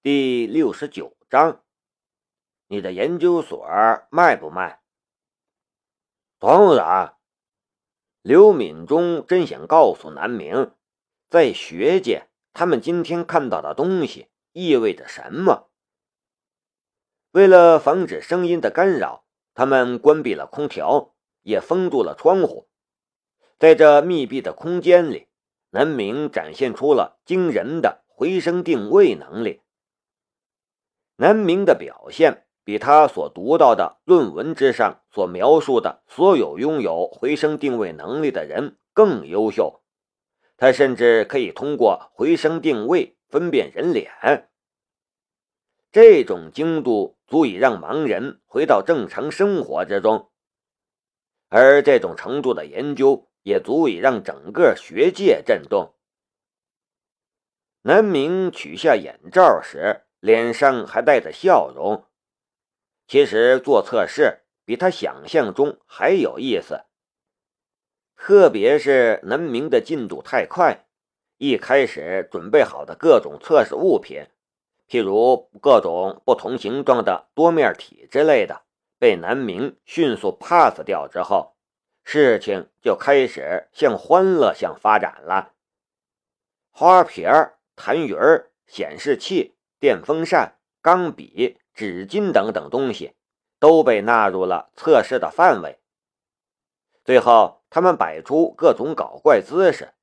第六十九章，你的研究所卖不卖？当然。刘敏忠真想告诉南明，在学界，他们今天看到的东西意味着什么。为了防止声音的干扰，他们关闭了空调，也封住了窗户。在这密闭的空间里，南明展现出了惊人的回声定位能力。南明的表现比他所读到的论文之上所描述的所有拥有回声定位能力的人更优秀。他甚至可以通过回声定位分辨人脸。这种精度足以让盲人回到正常生活之中，而这种程度的研究也足以让整个学界震动。南明取下眼罩时。脸上还带着笑容。其实做测试比他想象中还有意思，特别是南明的进度太快，一开始准备好的各种测试物品，譬如各种不同形状的多面体之类的，被南明迅速 pass 掉之后，事情就开始向欢乐向发展了。花瓶、痰盂、显示器。电风扇、钢笔、纸巾等等东西都被纳入了测试的范围。最后，他们摆出各种搞怪姿势，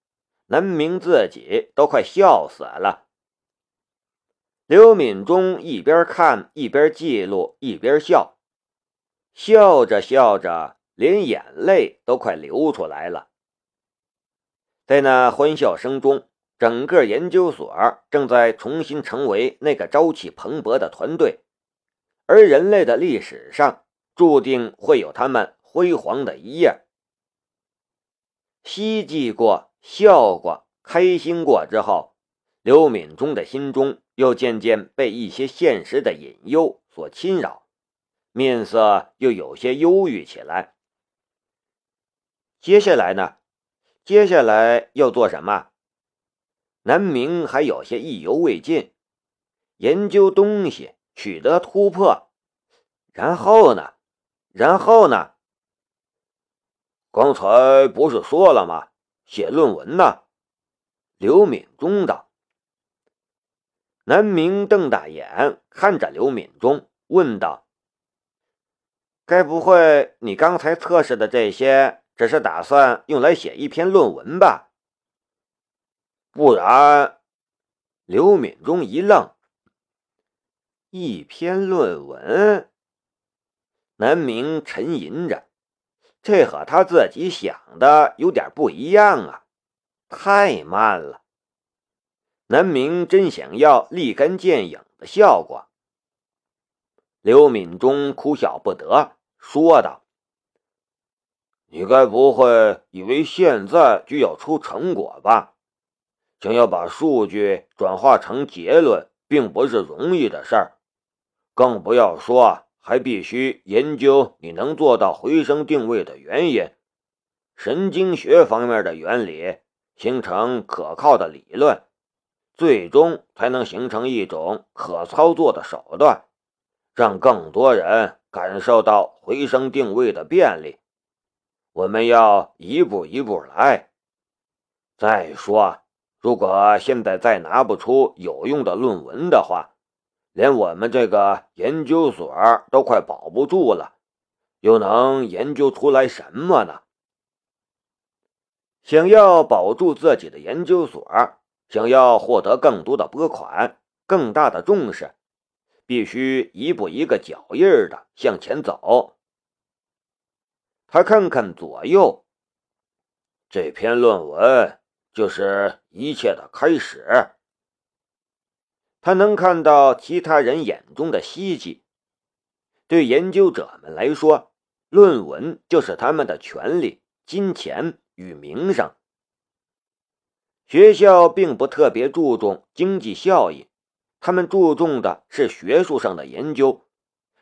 南明自己都快笑死了。刘敏忠一边看一边记录一边笑，笑着笑着，连眼泪都快流出来了。在那欢笑声中。整个研究所正在重新成为那个朝气蓬勃的团队，而人类的历史上注定会有他们辉煌的一页。希冀过、笑过、开心过之后，刘敏忠的心中又渐渐被一些现实的隐忧所侵扰，面色又有些忧郁起来。接下来呢？接下来要做什么？南明还有些意犹未尽，研究东西，取得突破，然后呢？然后呢？刚才不是说了吗？写论文呢？刘敏忠道。南明瞪大眼看着刘敏忠，问道：“该不会你刚才测试的这些，只是打算用来写一篇论文吧？”不然，刘敏忠一愣。一篇论文，南明沉吟着，这和他自己想的有点不一样啊，太慢了。南明真想要立竿见影的效果。刘敏忠哭笑不得，说道：“你该不会以为现在就要出成果吧？”想要把数据转化成结论，并不是容易的事儿，更不要说还必须研究你能做到回声定位的原因，神经学方面的原理，形成可靠的理论，最终才能形成一种可操作的手段，让更多人感受到回声定位的便利。我们要一步一步来。再说。如果现在再拿不出有用的论文的话，连我们这个研究所都快保不住了，又能研究出来什么呢？想要保住自己的研究所，想要获得更多的拨款、更大的重视，必须一步一个脚印的向前走。他看看左右，这篇论文。就是一切的开始。他能看到其他人眼中的希冀。对研究者们来说，论文就是他们的权利、金钱与名声。学校并不特别注重经济效益，他们注重的是学术上的研究，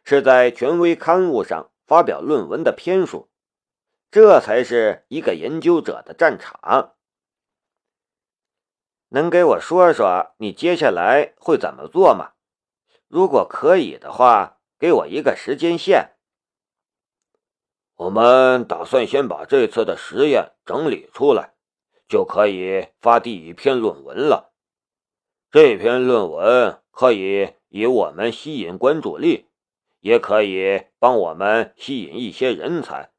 是在权威刊物上发表论文的篇数，这才是一个研究者的战场。能给我说说你接下来会怎么做吗？如果可以的话，给我一个时间线。我们打算先把这次的实验整理出来，就可以发第一篇论文了。这篇论文可以以我们吸引关注力，也可以帮我们吸引一些人才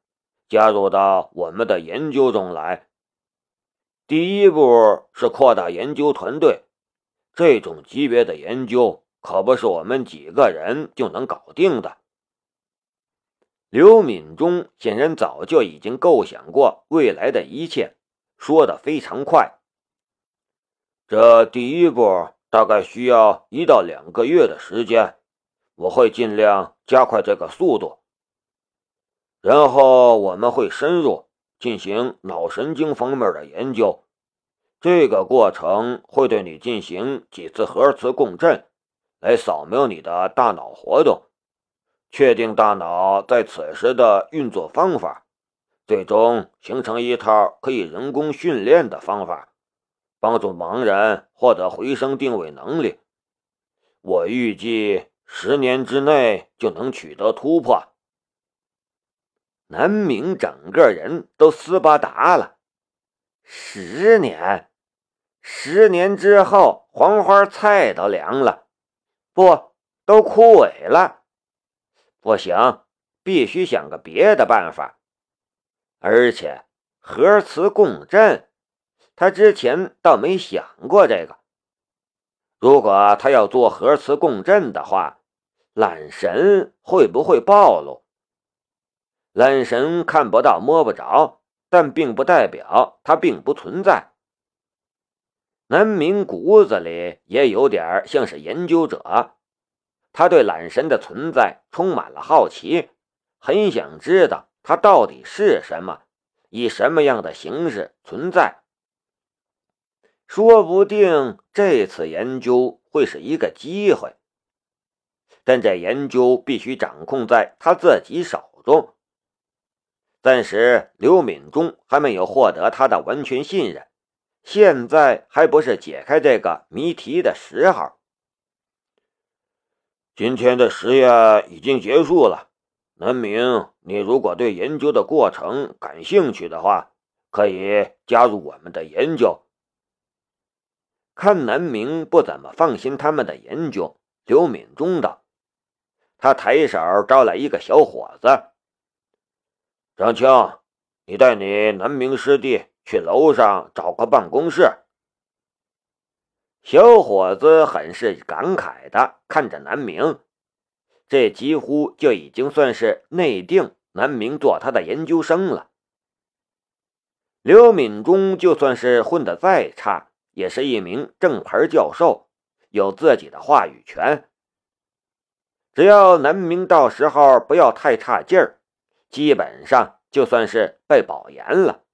加入到我们的研究中来。第一步是扩大研究团队，这种级别的研究可不是我们几个人就能搞定的。刘敏忠显然早就已经构想过未来的一切，说的非常快。这第一步大概需要一到两个月的时间，我会尽量加快这个速度。然后我们会深入。进行脑神经方面的研究，这个过程会对你进行几次核磁共振，来扫描你的大脑活动，确定大脑在此时的运作方法，最终形成一套可以人工训练的方法，帮助盲人获得回声定位能力。我预计十年之内就能取得突破。南明整个人都斯巴达了。十年，十年之后，黄花菜都凉了，不，都枯萎了。不行，必须想个别的办法。而且，核磁共振，他之前倒没想过这个。如果他要做核磁共振的话，懒神会不会暴露？懒神看不到摸不着，但并不代表他并不存在。南明骨子里也有点像是研究者，他对懒神的存在充满了好奇，很想知道他到底是什么，以什么样的形式存在。说不定这次研究会是一个机会，但这研究必须掌控在他自己手中。暂时，刘敏忠还没有获得他的完全信任，现在还不是解开这个谜题的时候。今天的实验已经结束了，南明，你如果对研究的过程感兴趣的话，可以加入我们的研究。看南明不怎么放心他们的研究，刘敏忠道：“他抬手招来一个小伙子。”张青，你带你南明师弟去楼上找个办公室。小伙子很是感慨的看着南明，这几乎就已经算是内定南明做他的研究生了。刘敏忠就算是混得再差，也是一名正牌教授，有自己的话语权。只要南明到时候不要太差劲儿。基本上就算是被保研了。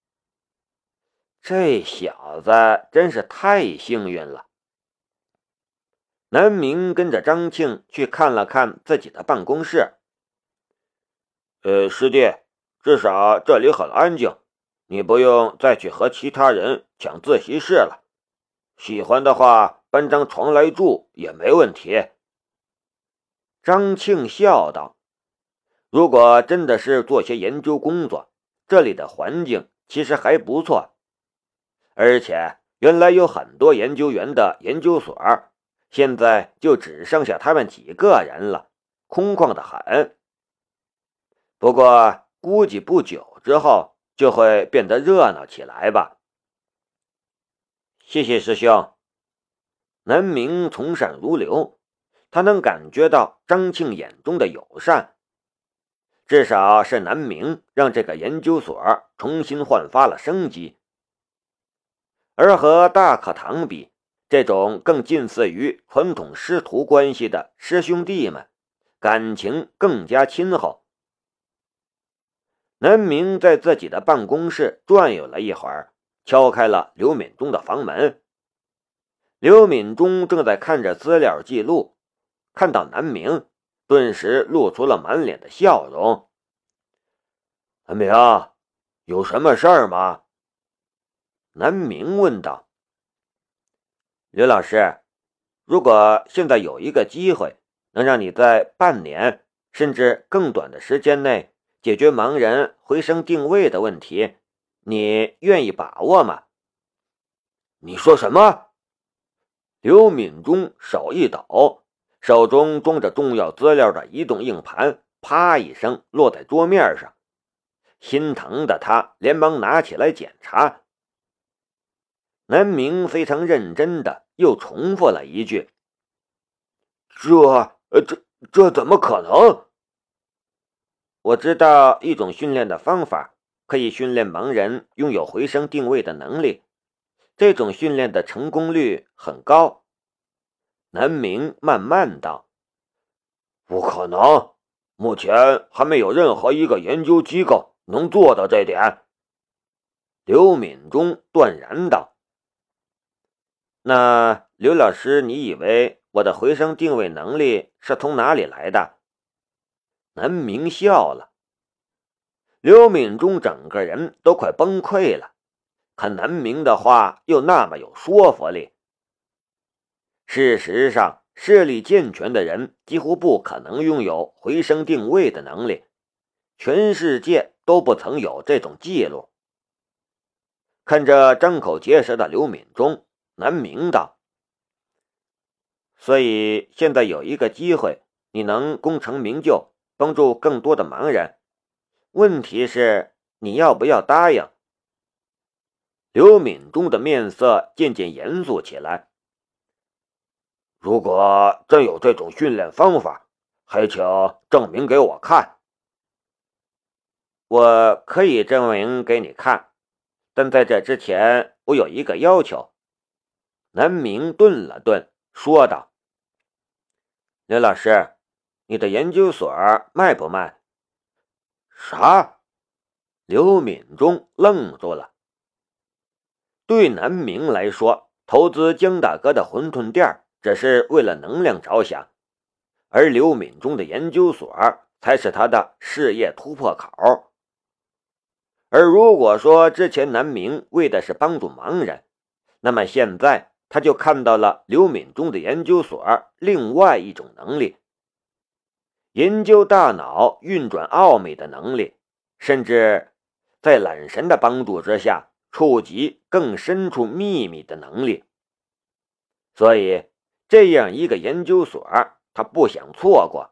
这小子真是太幸运了。南明跟着张庆去看了看自己的办公室。呃，师弟，至少这里很安静，你不用再去和其他人抢自习室了。喜欢的话，搬张床来住也没问题。张庆笑道。如果真的是做些研究工作，这里的环境其实还不错，而且原来有很多研究员的研究所，现在就只剩下他们几个人了，空旷的很。不过估计不久之后就会变得热闹起来吧。谢谢师兄。南明从善如流，他能感觉到张庆眼中的友善。至少是南明让这个研究所重新焕发了生机，而和大课堂比，这种更近似于传统师徒关系的师兄弟们，感情更加亲厚。南明在自己的办公室转悠了一会儿，敲开了刘敏忠的房门。刘敏忠正在看着资料记录，看到南明。顿时露出了满脸的笑容。南明，有什么事儿吗？南明问道。刘老师，如果现在有一个机会，能让你在半年甚至更短的时间内解决盲人回声定位的问题，你愿意把握吗？你说什么？刘敏忠手一抖，手中装着重要资料的移动硬盘啪一声落在桌面上，心疼的他连忙拿起来检查。南明非常认真的又重复了一句：“这……呃，这这怎么可能？”我知道一种训练的方法，可以训练盲人拥有回声定位的能力。这种训练的成功率很高。南明慢慢道：“不可能，目前还没有任何一个研究机构能做到这点。”刘敏忠断然道：“那刘老师，你以为我的回声定位能力是从哪里来的？”南明笑了。刘敏忠整个人都快崩溃了。可南明的话又那么有说服力。事实上，视力健全的人几乎不可能拥有回声定位的能力，全世界都不曾有这种记录。看着张口结舌的刘敏忠，南明道：“所以现在有一个机会，你能功成名就，帮助更多的盲人。问题是，你要不要答应？”刘敏忠的面色渐渐严肃起来。如果真有这种训练方法，还请证明给我看。我可以证明给你看，但在这之前，我有一个要求。南明顿了顿，说道：“刘老师，你的研究所卖不卖？”啥？刘敏忠愣住了。对南明来说，投资江大哥的馄饨店只是为了能量着想，而刘敏忠的研究所才是他的事业突破口。而如果说之前南明为的是帮助盲人，那么现在他就看到了刘敏忠的研究所另外一种能力——研究大脑运转奥秘的能力，甚至在懒神的帮助之下。触及更深处秘密的能力，所以这样一个研究所，他不想错过。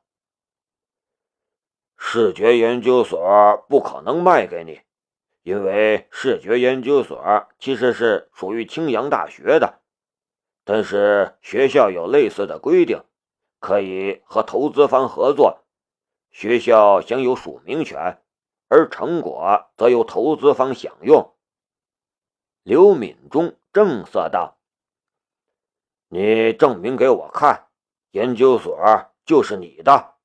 视觉研究所不可能卖给你，因为视觉研究所其实是属于青阳大学的，但是学校有类似的规定，可以和投资方合作，学校享有署名权，而成果则由投资方享用。刘敏中正色道：“你证明给我看，研究所就是你的。”